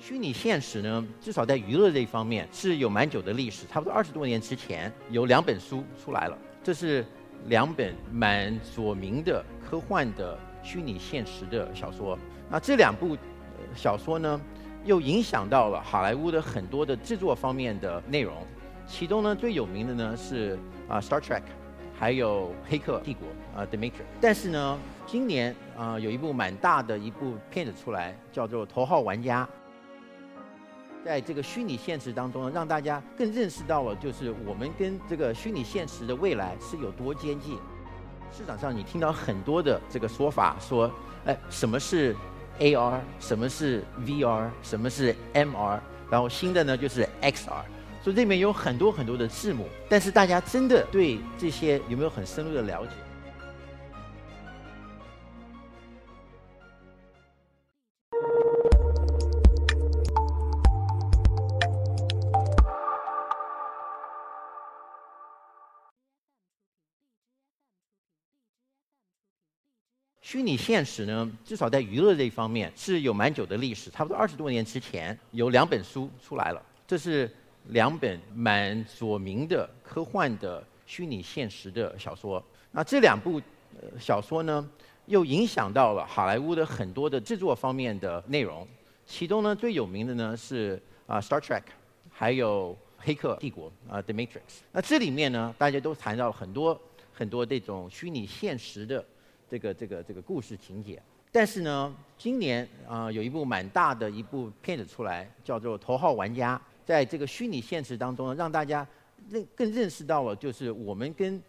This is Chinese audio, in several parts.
虚拟现实呢，至少在娱乐这一方面是有蛮久的历史，差不多二十多年之前有两本书出来了，这是两本蛮著名的科幻的虚拟现实的小说。那这两部小说呢，又影响到了好莱坞的很多的制作方面的内容，其中呢最有名的呢是啊《Star Trek》，还有《黑客帝国》啊《The Matrix》。但是呢，今年啊有一部蛮大的一部片子出来，叫做《头号玩家》。在这个虚拟现实当中呢，让大家更认识到了，就是我们跟这个虚拟现实的未来是有多接近。市场上你听到很多的这个说法，说，哎，什么是 AR，什么是 VR，什么是 MR，然后新的呢就是 XR，所以这里面有很多很多的字母，但是大家真的对这些有没有很深入的了解？虚拟现实呢，至少在娱乐这一方面是有蛮久的历史，差不多二十多年之前有两本书出来了，这是两本蛮著名的科幻的虚拟现实的小说。那这两部小说呢，又影响到了好莱坞的很多的制作方面的内容，其中呢最有名的呢是啊《Star Trek》，还有《黑客帝国》啊《The Matrix》。那这里面呢，大家都谈到了很多很多这种虚拟现实的。这个这个这个故事情节，但是呢，今年啊有一部蛮大的一部片子出来，叫做《头号玩家》。在这个虚拟现实当中呢，让大家认更认识到了，就是我们跟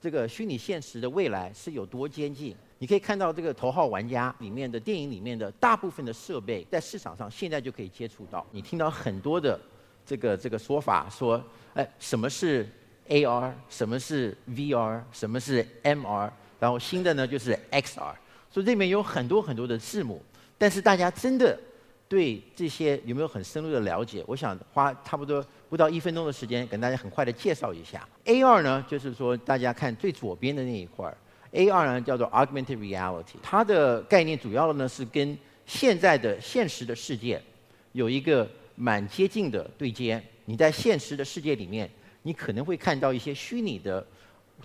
这个虚拟现实的未来是有多接近。你可以看到这个《头号玩家》里面的电影里面的大部分的设备，在市场上现在就可以接触到。你听到很多的这个这个说法，说哎什么是 AR，什么是 VR，什么是 MR。然后新的呢就是 XR，所以这里面有很多很多的字母，但是大家真的对这些有没有很深入的了解？我想花差不多不到一分钟的时间，跟大家很快的介绍一下。AR 呢，就是说大家看最左边的那一块儿，AR 呢叫做 Augmented Reality，它的概念主要呢是跟现在的现实的世界有一个蛮接近的对接。你在现实的世界里面，你可能会看到一些虚拟的。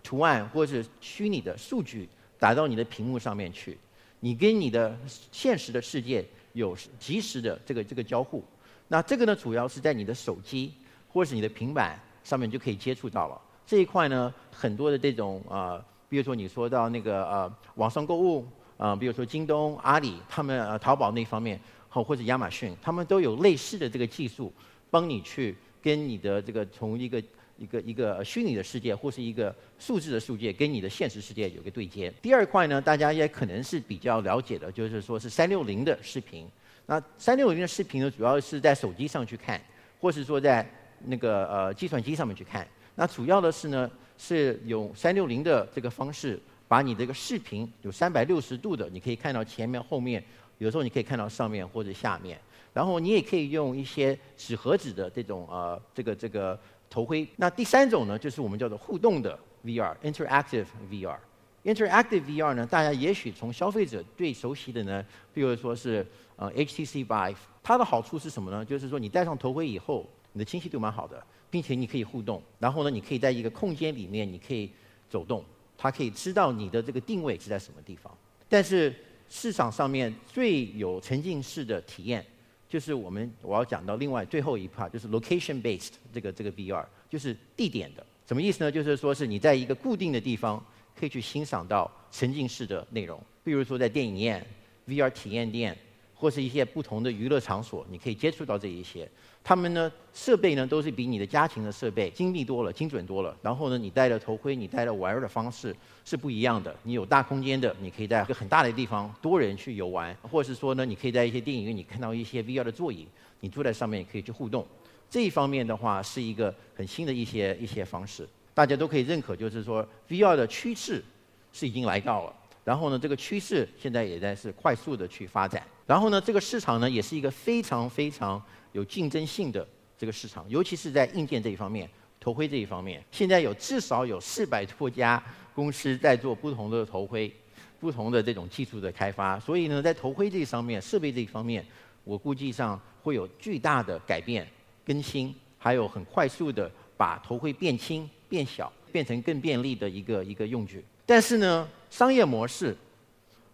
图案或者是虚拟的数据打到你的屏幕上面去，你跟你的现实的世界有及时的这个这个交互。那这个呢，主要是在你的手机或是你的平板上面就可以接触到了。这一块呢，很多的这种呃，比如说你说到那个呃网上购物啊，比如说京东、阿里，他们呃淘宝那方面，或或者亚马逊，他们都有类似的这个技术，帮你去跟你的这个从一个。一个一个虚拟的世界或是一个数字的世界，跟你的现实世界有个对接。第二块呢，大家也可能是比较了解的，就是说是三六零的视频。那三六零的视频呢，主要是在手机上去看，或是说在那个呃计算机上面去看。那主要的是呢，是用三六零的这个方式，把你这个视频有三百六十度的，你可以看到前面、后面，有时候你可以看到上面或者下面。然后你也可以用一些纸盒子的这种呃这个这个。头盔。那第三种呢，就是我们叫做互动的 VR，interactive VR。interactive VR 呢，大家也许从消费者最熟悉的呢，比如说是呃 HTC Vive。它的好处是什么呢？就是说你戴上头盔以后，你的清晰度蛮好的，并且你可以互动。然后呢，你可以在一个空间里面，你可以走动，它可以知道你的这个定位是在什么地方。但是市场上面最有沉浸式的体验。就是我们我要讲到另外最后一 part，就是 location based 这个这个 VR，就是地点的，什么意思呢？就是说是你在一个固定的地方可以去欣赏到沉浸式的内容，比如说在电影院、VR 体验店。或是一些不同的娱乐场所，你可以接触到这一些。他们呢，设备呢都是比你的家庭的设备精密多了、精准多了。然后呢，你戴了头盔，你戴了玩儿的方式是不一样的。你有大空间的，你可以在一个很大的地方多人去游玩，或者是说呢，你可以在一些电影院你看到一些 VR 的座椅，你坐在上面也可以去互动。这一方面的话，是一个很新的一些一些方式，大家都可以认可，就是说 VR 的趋势是已经来到了。然后呢，这个趋势现在也在是快速的去发展。然后呢，这个市场呢也是一个非常非常有竞争性的这个市场，尤其是在硬件这一方面，头盔这一方面，现在有至少有四百多家公司在做不同的头盔，不同的这种技术的开发。所以呢，在头盔这一方面，设备这一方面，我估计上会有巨大的改变、更新，还有很快速的把头盔变轻、变小，变成更便利的一个一个用具。但是呢，商业模式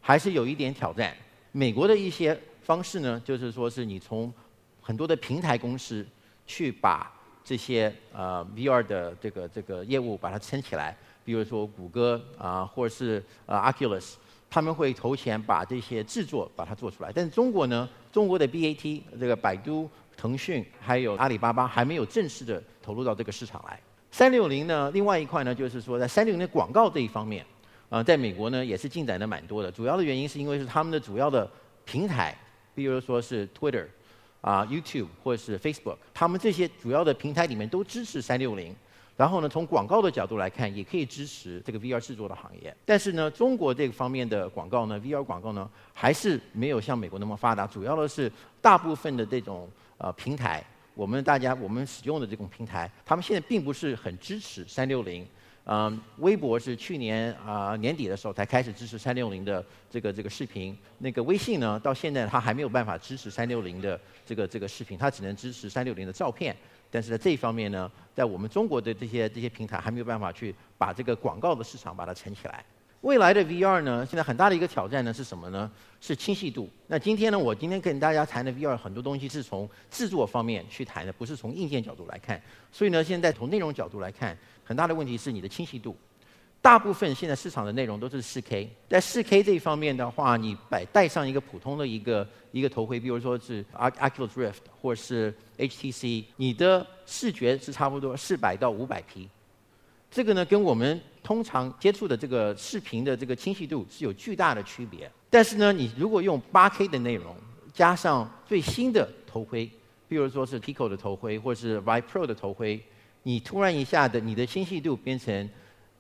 还是有一点挑战。美国的一些方式呢，就是说是你从很多的平台公司去把这些呃 VR 的这个这个业务把它撑起来，比如说谷歌啊，或者是呃 Oculus。他们会投钱把这些制作把它做出来，但是中国呢，中国的 BAT 这个百度、腾讯还有阿里巴巴还没有正式的投入到这个市场来。三六零呢，另外一块呢，就是说在三六零的广告这一方面，啊，在美国呢也是进展的蛮多的。主要的原因是因为是他们的主要的平台，比如说是 Twitter、啊 YouTube 或者是 Facebook，他们这些主要的平台里面都支持三六零。然后呢，从广告的角度来看，也可以支持这个 VR 制作的行业。但是呢，中国这个方面的广告呢，VR 广告呢，还是没有像美国那么发达。主要的是大部分的这种呃平台，我们大家我们使用的这种平台，他们现在并不是很支持三六零。嗯，微博是去年啊年底的时候才开始支持三六零的这个这个视频。那个微信呢，到现在它还没有办法支持三六零的这个这个视频，它只能支持三六零的照片。但是在这一方面呢，在我们中国的这些这些平台还没有办法去把这个广告的市场把它撑起来。未来的 VR 呢，现在很大的一个挑战呢是什么呢？是清晰度。那今天呢，我今天跟大家谈的 VR 很多东西是从制作方面去谈的，不是从硬件角度来看。所以呢，现在从内容角度来看，很大的问题是你的清晰度。大部分现在市场的内容都是 4K，在 4K 这一方面的话，你摆戴上一个普通的一个一个头盔，比如说是 Oculus Rift 或者是 HTC，你的视觉是差不多四百到五百 P，这个呢跟我们通常接触的这个视频的这个清晰度是有巨大的区别。但是呢，你如果用 8K 的内容，加上最新的头盔，比如说是 Pico 的头盔或者是 VPro 的头盔，你突然一下的你的清晰度变成。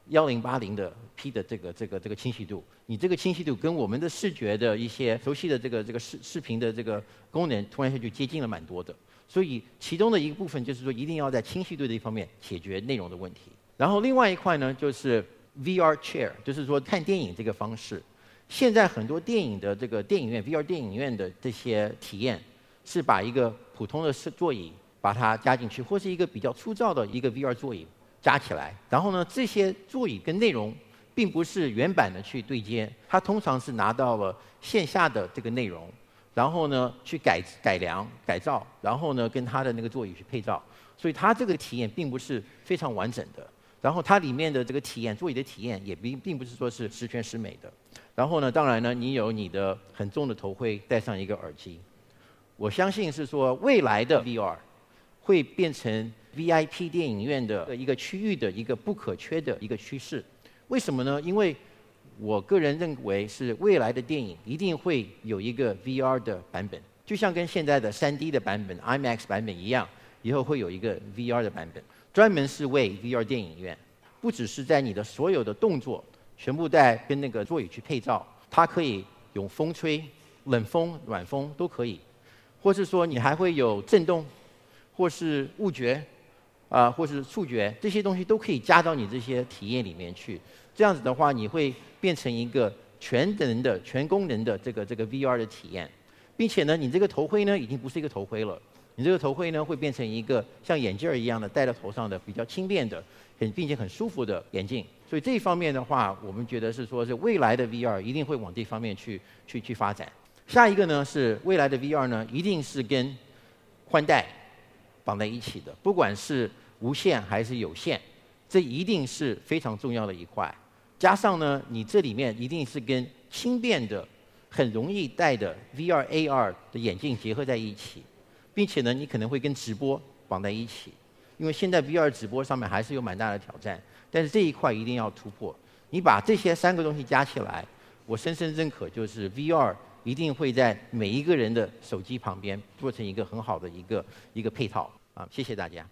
幺零八零的 P 的这个这个这个清晰度，你这个清晰度跟我们的视觉的一些熟悉的这个这个视视频的这个功能，突然一下就接近了蛮多的。所以其中的一个部分就是说，一定要在清晰度这一方面解决内容的问题。然后另外一块呢，就是 VR Chair，就是说看电影这个方式。现在很多电影的这个电影院 VR 电影院的这些体验，是把一个普通的座椅把它加进去，或是一个比较粗糙的一个 VR 座椅。加起来，然后呢，这些座椅跟内容并不是原版的去对接，它通常是拿到了线下的这个内容，然后呢去改改良改造，然后呢跟它的那个座椅去配照，所以它这个体验并不是非常完整的。然后它里面的这个体验，座椅的体验也并并不是说是十全十美的。然后呢，当然呢，你有你的很重的头盔，戴上一个耳机，我相信是说未来的 VR 会变成。VIP 电影院的一个区域的一个不可缺的一个趋势，为什么呢？因为我个人认为是未来的电影一定会有一个 VR 的版本，就像跟现在的 3D 的版本、IMAX 版本一样，以后会有一个 VR 的版本，专门是为 VR 电影院，不只是在你的所有的动作全部在跟那个座椅去配照，它可以有风吹、冷风、暖风都可以，或是说你还会有震动，或是误觉。啊，或是触觉这些东西都可以加到你这些体验里面去。这样子的话，你会变成一个全能的、全功能的这个这个 VR 的体验，并且呢，你这个头盔呢已经不是一个头盔了，你这个头盔呢会变成一个像眼镜儿一样的戴在头上的比较轻便的、很并且很舒服的眼镜。所以这一方面的话，我们觉得是说是未来的 VR 一定会往这方面去去去发展。下一个呢是未来的 VR 呢一定是跟宽带绑在一起的，不管是无线还是有线，这一定是非常重要的一块。加上呢，你这里面一定是跟轻便的、很容易戴的 VR、AR 的眼镜结合在一起，并且呢，你可能会跟直播绑在一起。因为现在 VR 直播上面还是有蛮大的挑战，但是这一块一定要突破。你把这些三个东西加起来，我深深认可，就是 VR 一定会在每一个人的手机旁边做成一个很好的一个一个配套。啊，谢谢大家。